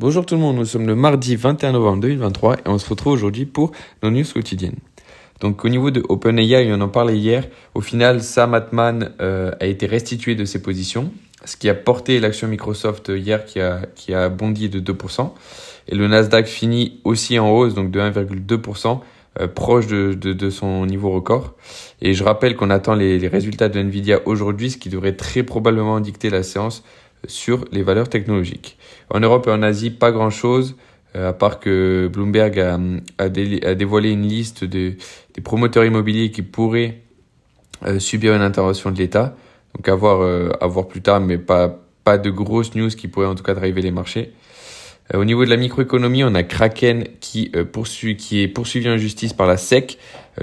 Bonjour tout le monde, nous sommes le mardi 21 novembre 2023 et on se retrouve aujourd'hui pour nos news quotidiennes. Donc au niveau de OpenAI, on en parlait hier, au final Sam Altman euh, a été restitué de ses positions, ce qui a porté l'action Microsoft hier qui a, qui a bondi de 2%. Et le Nasdaq finit aussi en hausse, donc de 1,2%, euh, proche de, de, son niveau record. Et je rappelle qu'on attend les, les résultats de Nvidia aujourd'hui, ce qui devrait très probablement dicter la séance sur les valeurs technologiques. En Europe et en Asie, pas grand-chose, euh, à part que Bloomberg a, a, dévoilé une liste de, des promoteurs immobiliers qui pourraient euh, subir une intervention de l'État. Donc à voir, euh, à voir plus tard, mais pas, pas de grosses news qui pourraient en tout cas driver les marchés. au niveau de la microéconomie, on a Kraken qui, qui est poursuivi en justice par la SEC,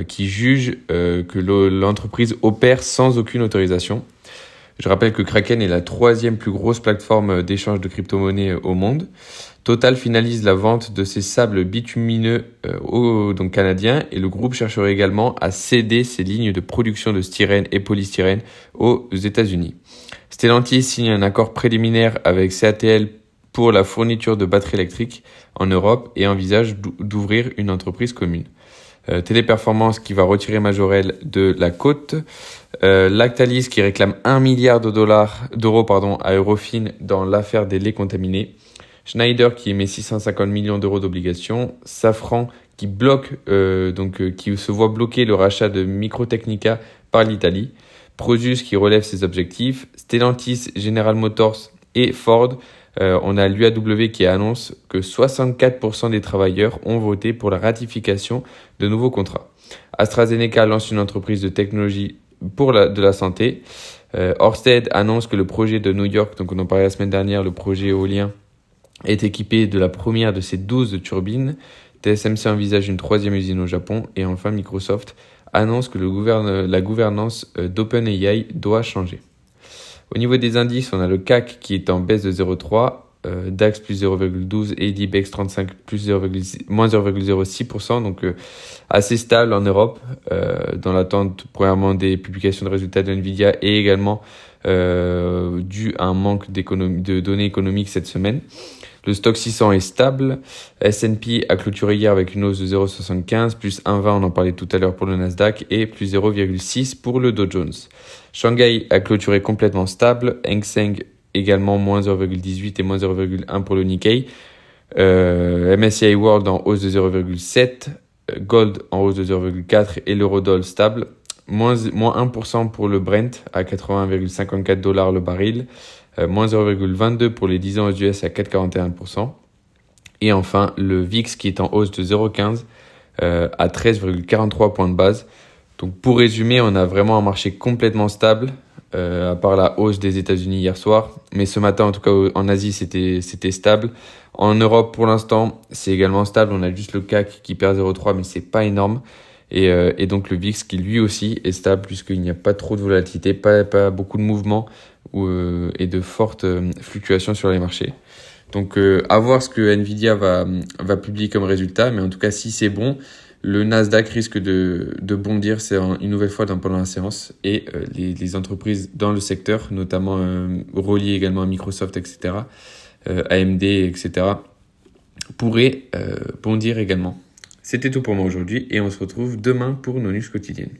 qui juge que l'entreprise opère sans aucune autorisation. Je rappelle que Kraken est la troisième plus grosse plateforme d'échange de crypto-monnaies au monde. Total finalise la vente de ses sables bitumineux euh, aux donc canadiens et le groupe chercherait également à céder ses lignes de production de styrène et polystyrène aux États-Unis. Stellantis signe un accord préliminaire avec CATL pour la fourniture de batteries électriques en Europe et envisage d'ouvrir une entreprise commune. Euh, Téléperformance qui va retirer Majorel de la côte. Euh, Lactalis qui réclame 1 milliard de dollars d'euros pardon à Eurofin dans l'affaire des laits contaminés. Schneider qui émet 650 millions d'euros d'obligations. Safran qui bloque euh, donc euh, qui se voit bloquer le rachat de Microtechnica par l'Italie. Produce qui relève ses objectifs. Stellantis, General Motors et Ford euh, on a l'UAW qui annonce que 64% des travailleurs ont voté pour la ratification de nouveaux contrats. AstraZeneca lance une entreprise de technologie pour la, de la santé. Euh, annonce que le projet de New York, donc on en parlait la semaine dernière, le projet éolien, est équipé de la première de ses 12 turbines. TSMC envisage une troisième usine au Japon. Et enfin, Microsoft annonce que la gouvernance euh, d'OpenAI doit changer. Au niveau des indices, on a le CAC qui est en baisse de 0,3, euh, DAX plus 0,12 et l'IBEX 35 plus 0, moins 0,06%, donc euh, assez stable en Europe, euh, dans l'attente premièrement des publications de résultats de Nvidia et également euh, dû à un manque de données économiques cette semaine. Le stock 600 est stable. S&P a clôturé hier avec une hausse de 0,75, plus 1,20, on en parlait tout à l'heure pour le Nasdaq, et plus 0,6 pour le Dow Jones. Shanghai a clôturé complètement stable. Hang Seng également moins 0,18 et moins 0,1 pour le Nikkei. Euh, MSCI World en hausse de 0,7. Gold en hausse de 0,4 et l'eurodoll stable moins, moins 1% pour le Brent à 80,54 dollars le baril, euh, moins 0,22 pour les 10 ans aux US à 4,41%. Et enfin, le VIX qui est en hausse de 0,15 euh, à 13,43 points de base. Donc pour résumer, on a vraiment un marché complètement stable, euh, à part la hausse des États-Unis hier soir. Mais ce matin, en tout cas en Asie, c'était stable. En Europe, pour l'instant, c'est également stable. On a juste le CAC qui perd 0,3, mais c'est pas énorme. Et, euh, et, donc le VIX qui lui aussi est stable puisqu'il n'y a pas trop de volatilité, pas, beaucoup de mouvements ou, euh, et de fortes euh, fluctuations sur les marchés. Donc euh, à voir ce que Nvidia va, publier comme résultat, mais en tout cas si c'est bon, le Nasdaq risque de, de bondir une nouvelle fois pendant la séance et les, les, entreprises dans le secteur, notamment reliées également à Microsoft, etc., AMD, etc., pourraient bondir également. C'était tout pour moi aujourd'hui et on se retrouve demain pour nos news quotidiennes.